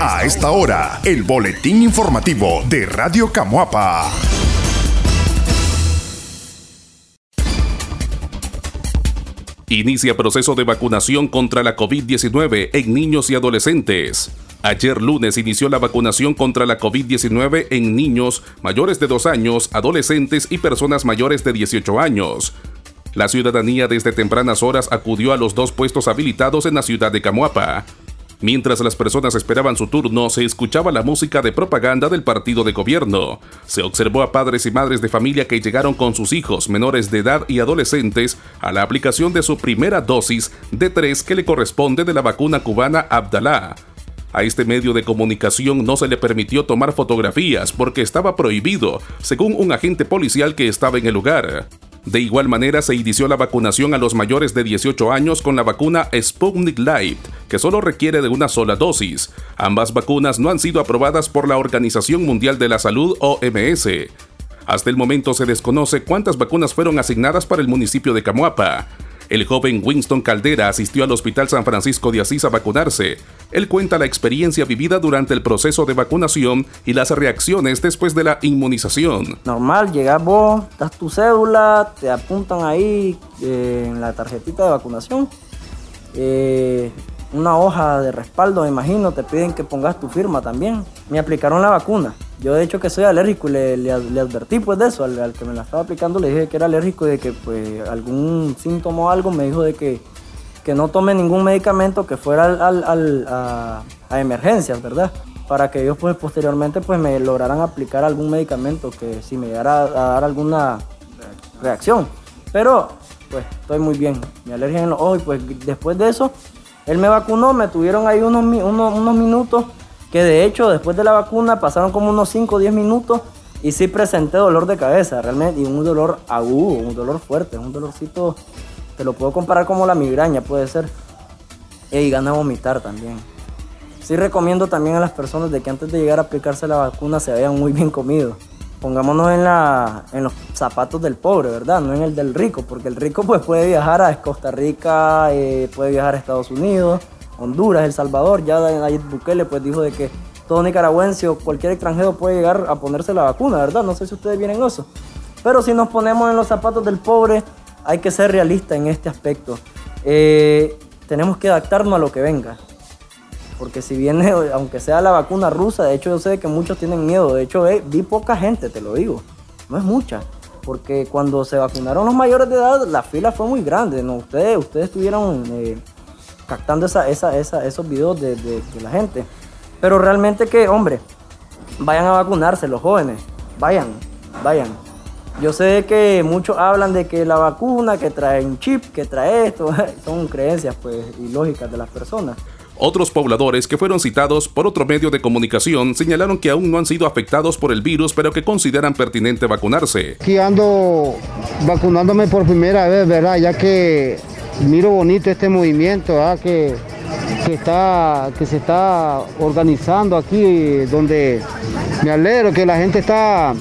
A esta hora, el boletín informativo de Radio Camuapa. Inicia proceso de vacunación contra la COVID-19 en niños y adolescentes. Ayer lunes inició la vacunación contra la COVID-19 en niños mayores de 2 años, adolescentes y personas mayores de 18 años. La ciudadanía desde tempranas horas acudió a los dos puestos habilitados en la ciudad de Camuapa. Mientras las personas esperaban su turno, se escuchaba la música de propaganda del partido de gobierno. Se observó a padres y madres de familia que llegaron con sus hijos menores de edad y adolescentes a la aplicación de su primera dosis de tres que le corresponde de la vacuna cubana Abdalá. A este medio de comunicación no se le permitió tomar fotografías porque estaba prohibido, según un agente policial que estaba en el lugar. De igual manera, se inició la vacunación a los mayores de 18 años con la vacuna Sputnik Light, que solo requiere de una sola dosis. Ambas vacunas no han sido aprobadas por la Organización Mundial de la Salud OMS. Hasta el momento se desconoce cuántas vacunas fueron asignadas para el municipio de Camuapa. El joven Winston Caldera asistió al Hospital San Francisco de Asís a vacunarse. Él cuenta la experiencia vivida durante el proceso de vacunación y las reacciones después de la inmunización. Normal, llegas vos, das tu cédula, te apuntan ahí eh, en la tarjetita de vacunación. Eh, una hoja de respaldo, me imagino, te piden que pongas tu firma también. Me aplicaron la vacuna. Yo de hecho que soy alérgico y le, advertí pues de eso, al, que me la estaba aplicando le dije que era alérgico y de que pues algún síntoma o algo me dijo de que, que no tome ningún medicamento que fuera al, a, emergencias, ¿verdad? Para que ellos pues posteriormente pues me lograran aplicar algún medicamento que si me llegara a, dar alguna reacción. Pero pues estoy muy bien, mi alergia en los ojos y pues después de eso él me vacunó, me tuvieron ahí unos, unos, minutos, que de hecho después de la vacuna pasaron como unos 5 o 10 minutos y sí presenté dolor de cabeza, realmente, y un dolor agudo, un dolor fuerte, un dolorcito, te lo puedo comparar como la migraña, puede ser. Y gana vomitar también. Sí recomiendo también a las personas de que antes de llegar a aplicarse la vacuna se vayan muy bien comidos pongámonos en, la, en los zapatos del pobre, ¿verdad? No en el del rico, porque el rico pues puede viajar a Costa Rica, eh, puede viajar a Estados Unidos, Honduras, El Salvador, ya Nayib Bukele pues dijo de que todo nicaragüense o cualquier extranjero puede llegar a ponerse la vacuna, ¿verdad? No sé si ustedes vienen eso. Pero si nos ponemos en los zapatos del pobre, hay que ser realistas en este aspecto. Eh, tenemos que adaptarnos a lo que venga. Porque si viene, aunque sea la vacuna rusa, de hecho yo sé que muchos tienen miedo. De hecho, eh, vi poca gente, te lo digo. No es mucha. Porque cuando se vacunaron los mayores de edad, la fila fue muy grande. ¿no? Ustedes, ustedes estuvieron eh, captando esa, esos videos de, de, la gente. Pero realmente que, hombre, vayan a vacunarse los jóvenes. Vayan, vayan. Yo sé que muchos hablan de que la vacuna, que trae un chip, que trae esto, son creencias pues ilógicas de las personas. Otros pobladores que fueron citados por otro medio de comunicación señalaron que aún no han sido afectados por el virus, pero que consideran pertinente vacunarse. Aquí ando vacunándome por primera vez, ¿verdad? Ya que miro bonito este movimiento, Que, está, que se está organizando aquí, donde me alegro que la gente está,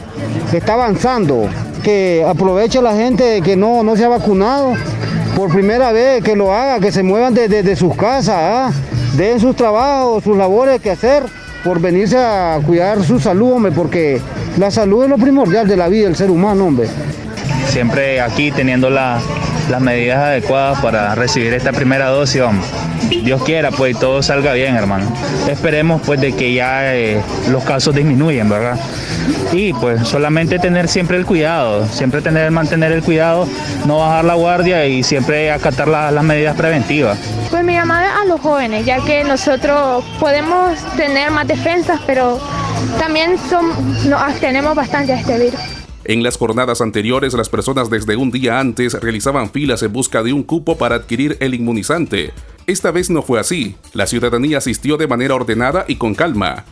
está avanzando, que aproveche la gente que no, no se ha vacunado por primera vez, que lo haga, que se muevan desde sus casas, ¿ah? den sus trabajos, sus labores que hacer por venirse a cuidar su salud, hombre, porque la salud es lo primordial de la vida del ser humano, hombre. Siempre aquí teniendo las medidas adecuadas para recibir esta primera dosis. Dios quiera, pues, todo salga bien, hermano. Esperemos, pues, de que ya eh, los casos disminuyan, ¿verdad? Y, pues, solamente tener siempre el cuidado, siempre tener, mantener el cuidado, no bajar la guardia y siempre acatar las medidas preventivas. Pues mi llamada a los jóvenes, ya que nosotros podemos tener más defensas, pero también son, nos tenemos bastante a este virus. En las jornadas anteriores, las personas desde un día antes realizaban filas en busca de un cupo para adquirir el inmunizante. Esta vez no fue así. La ciudadanía asistió de manera ordenada y con calma.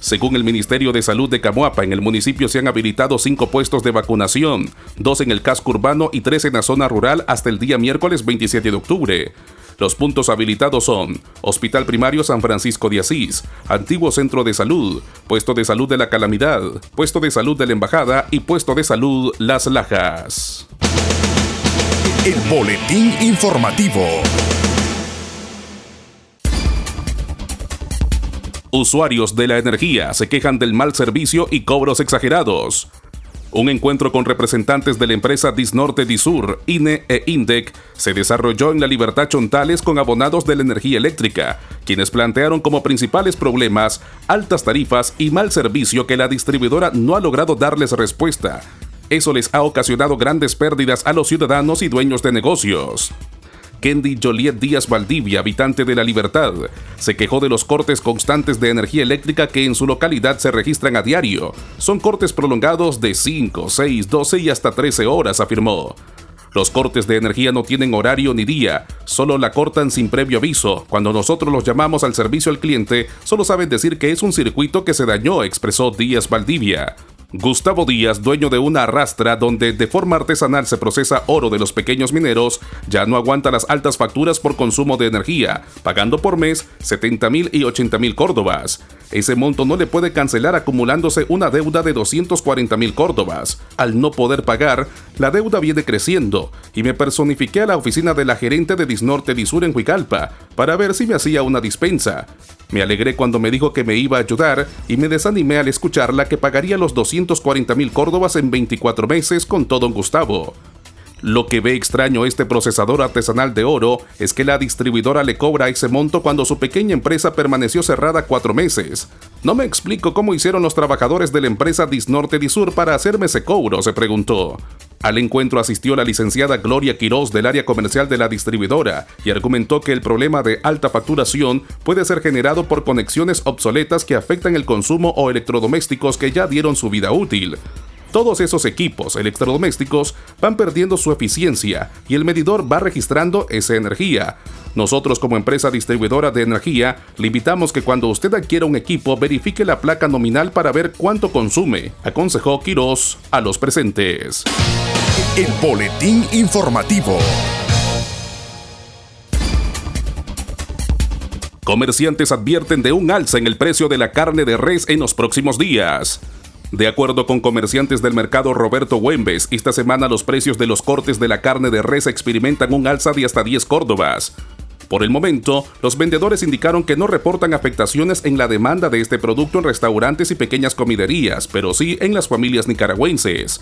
Según el Ministerio de Salud de Camuapa, en el municipio se han habilitado cinco puestos de vacunación, dos en el casco urbano y tres en la zona rural hasta el día miércoles 27 de octubre. Los puntos habilitados son Hospital Primario San Francisco de Asís, Antiguo Centro de Salud, Puesto de Salud de la Calamidad, Puesto de Salud de la Embajada y Puesto de Salud Las Lajas. El Boletín Informativo. Usuarios de la energía se quejan del mal servicio y cobros exagerados. Un encuentro con representantes de la empresa Disnorte Disur, INE e INDEC se desarrolló en la Libertad Chontales con abonados de la energía eléctrica, quienes plantearon como principales problemas altas tarifas y mal servicio que la distribuidora no ha logrado darles respuesta. Eso les ha ocasionado grandes pérdidas a los ciudadanos y dueños de negocios. Kendi Joliet Díaz Valdivia, habitante de La Libertad, se quejó de los cortes constantes de energía eléctrica que en su localidad se registran a diario. Son cortes prolongados de 5, 6, 12 y hasta 13 horas, afirmó. Los cortes de energía no tienen horario ni día, solo la cortan sin previo aviso. Cuando nosotros los llamamos al servicio al cliente, solo saben decir que es un circuito que se dañó, expresó Díaz Valdivia. Gustavo Díaz, dueño de una arrastra donde de forma artesanal se procesa oro de los pequeños mineros, ya no aguanta las altas facturas por consumo de energía, pagando por mes 70 mil y 80 mil córdobas. Ese monto no le puede cancelar acumulándose una deuda de 240 mil córdobas. Al no poder pagar, la deuda viene creciendo y me personifiqué a la oficina de la gerente de Disnorte Disur en Huicalpa para ver si me hacía una dispensa. Me alegré cuando me dijo que me iba a ayudar y me desanimé al escucharla que pagaría los 240 mil córdobas en 24 meses con todo Gustavo. Lo que ve extraño este procesador artesanal de oro es que la distribuidora le cobra ese monto cuando su pequeña empresa permaneció cerrada cuatro meses. No me explico cómo hicieron los trabajadores de la empresa Disnorte Disur para hacerme ese cobro, se preguntó. Al encuentro asistió la licenciada Gloria Quiroz del área comercial de la distribuidora y argumentó que el problema de alta facturación puede ser generado por conexiones obsoletas que afectan el consumo o electrodomésticos que ya dieron su vida útil. Todos esos equipos electrodomésticos van perdiendo su eficiencia y el medidor va registrando esa energía. Nosotros como empresa distribuidora de energía le invitamos que cuando usted adquiera un equipo verifique la placa nominal para ver cuánto consume, aconsejó Quirós a los presentes. El boletín informativo. Comerciantes advierten de un alza en el precio de la carne de res en los próximos días. De acuerdo con comerciantes del mercado Roberto Huembes, esta semana los precios de los cortes de la carne de res experimentan un alza de hasta 10 córdobas. Por el momento, los vendedores indicaron que no reportan afectaciones en la demanda de este producto en restaurantes y pequeñas comiderías, pero sí en las familias nicaragüenses.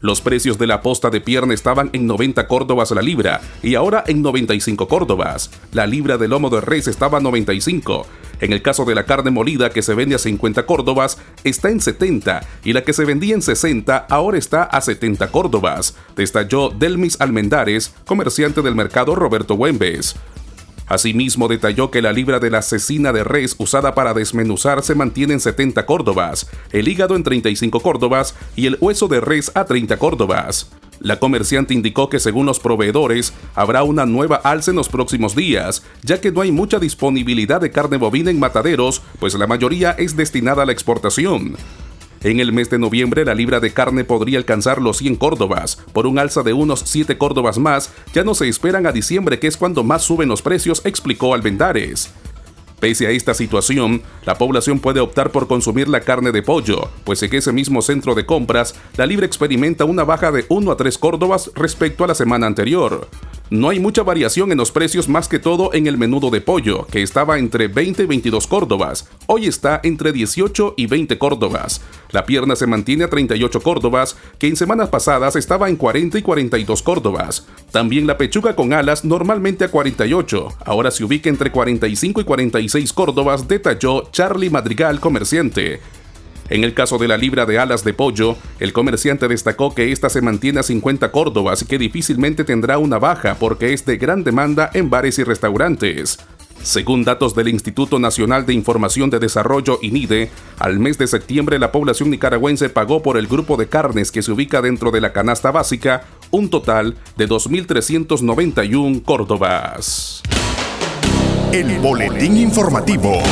Los precios de la posta de pierna estaban en 90 córdobas la libra y ahora en 95 córdobas. La libra de lomo de res estaba a 95. En el caso de la carne molida que se vende a 50 córdobas, está en 70 y la que se vendía en 60 ahora está a 70 córdobas, destalló Delmis Almendares, comerciante del mercado Roberto Huembes. Asimismo, detalló que la libra de la cecina de res usada para desmenuzar se mantiene en 70 córdobas, el hígado en 35 córdobas y el hueso de res a 30 córdobas. La comerciante indicó que según los proveedores habrá una nueva alza en los próximos días, ya que no hay mucha disponibilidad de carne bovina en mataderos, pues la mayoría es destinada a la exportación. En el mes de noviembre la libra de carne podría alcanzar los 100 córdobas. Por un alza de unos 7 córdobas más, ya no se esperan a diciembre que es cuando más suben los precios, explicó Alvendares. Pese a esta situación, la población puede optar por consumir la carne de pollo, pues en ese mismo centro de compras, la libra experimenta una baja de 1 a 3 córdobas respecto a la semana anterior. No hay mucha variación en los precios más que todo en el menudo de pollo, que estaba entre 20 y 22 córdobas. Hoy está entre 18 y 20 córdobas. La pierna se mantiene a 38 córdobas, que en semanas pasadas estaba en 40 y 42 córdobas. También la pechuga con alas normalmente a 48, ahora se ubica entre 45 y 46 córdobas, detalló Charlie Madrigal, comerciante. En el caso de la libra de alas de pollo, el comerciante destacó que esta se mantiene a 50 córdobas y que difícilmente tendrá una baja porque es de gran demanda en bares y restaurantes. Según datos del Instituto Nacional de Información de Desarrollo INIDE, al mes de septiembre la población nicaragüense pagó por el grupo de carnes que se ubica dentro de la canasta básica un total de 2.391 córdobas. El boletín informativo.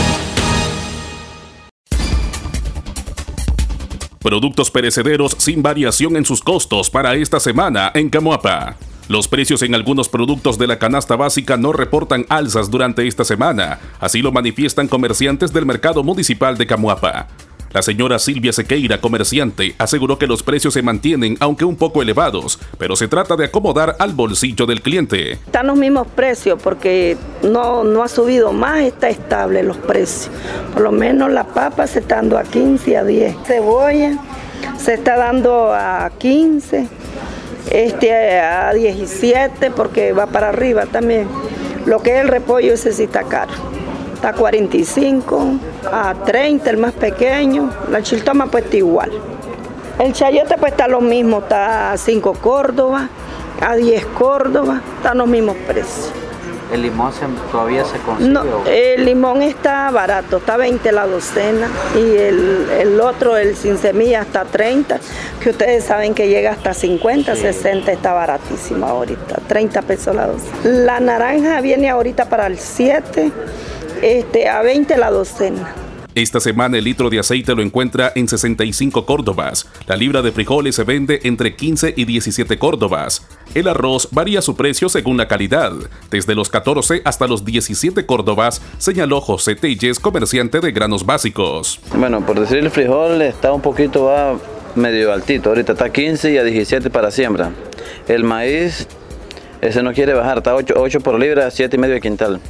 Productos perecederos sin variación en sus costos para esta semana en Camuapa. Los precios en algunos productos de la canasta básica no reportan alzas durante esta semana, así lo manifiestan comerciantes del mercado municipal de Camuapa. La señora Silvia Sequeira, comerciante, aseguró que los precios se mantienen aunque un poco elevados, pero se trata de acomodar al bolsillo del cliente. Están los mismos precios porque no, no ha subido más, está estable los precios. Por lo menos la papa se está dando a 15 y a 10. Cebolla se está dando a 15, este a 17 porque va para arriba también. Lo que es el repollo ese sí está caro. Está a 45, a 30 el más pequeño. La chiltoma pues está igual. El chayote pues está lo mismo, está a 5 Córdoba, a 10 Córdoba, están los mismos precios. ¿El limón todavía se consigue? No, el limón está barato, está 20 la docena y el, el, otro, el sin semilla, está 30, que ustedes saben que llega hasta 50, sí. 60, está baratísimo ahorita, 30 pesos la docena. La naranja viene ahorita para el 7, este, a 20 la docena. Esta semana el litro de aceite lo encuentra en 65 córdobas. La libra de frijoles se vende entre 15 y 17 córdobas. El arroz varía su precio según la calidad, desde los 14 hasta los 17 córdobas, señaló José Telles, comerciante de granos básicos. Bueno, por decir el frijol está un poquito va medio altito, ahorita está 15 y a 17 para siembra. El maíz, ese no quiere bajar, está 8, 8 por libra, 7 y medio de quintal.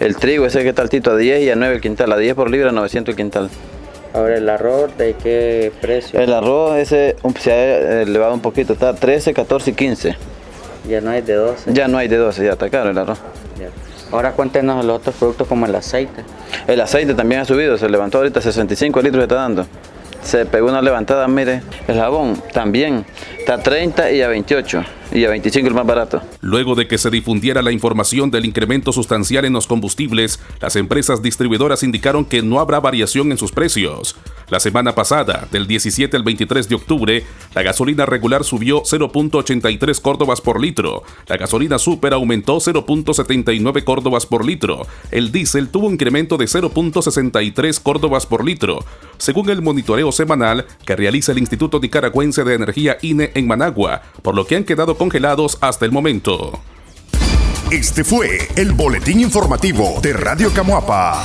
El trigo ese que está altito a 10 y a 9 el quintal, a 10 por libra, 900 el quintal. Ahora el arroz, ¿de qué precio? El arroz ese se ha elevado un poquito, está 13, 14 y 15. Ya no hay de 12. Ya no hay de 12, ya está caro el arroz. Ya. Ahora cuéntenos los otros productos como el aceite. El aceite también ha subido, se levantó ahorita 65 litros está dando. Se pegó una levantada, mire. El jabón también está a 30 y a 28 y a 25 el más barato. Luego de que se difundiera la información del incremento sustancial en los combustibles, las empresas distribuidoras indicaron que no habrá variación en sus precios. La semana pasada, del 17 al 23 de octubre, la gasolina regular subió 0.83 córdobas por litro, la gasolina super aumentó 0.79 córdobas por litro, el diésel tuvo un incremento de 0.63 córdobas por litro, según el monitoreo semanal que realiza el Instituto Nicaragüense de Energía INE en Managua, por lo que han quedado congelados hasta el momento. Este fue el boletín informativo de Radio Camuapa.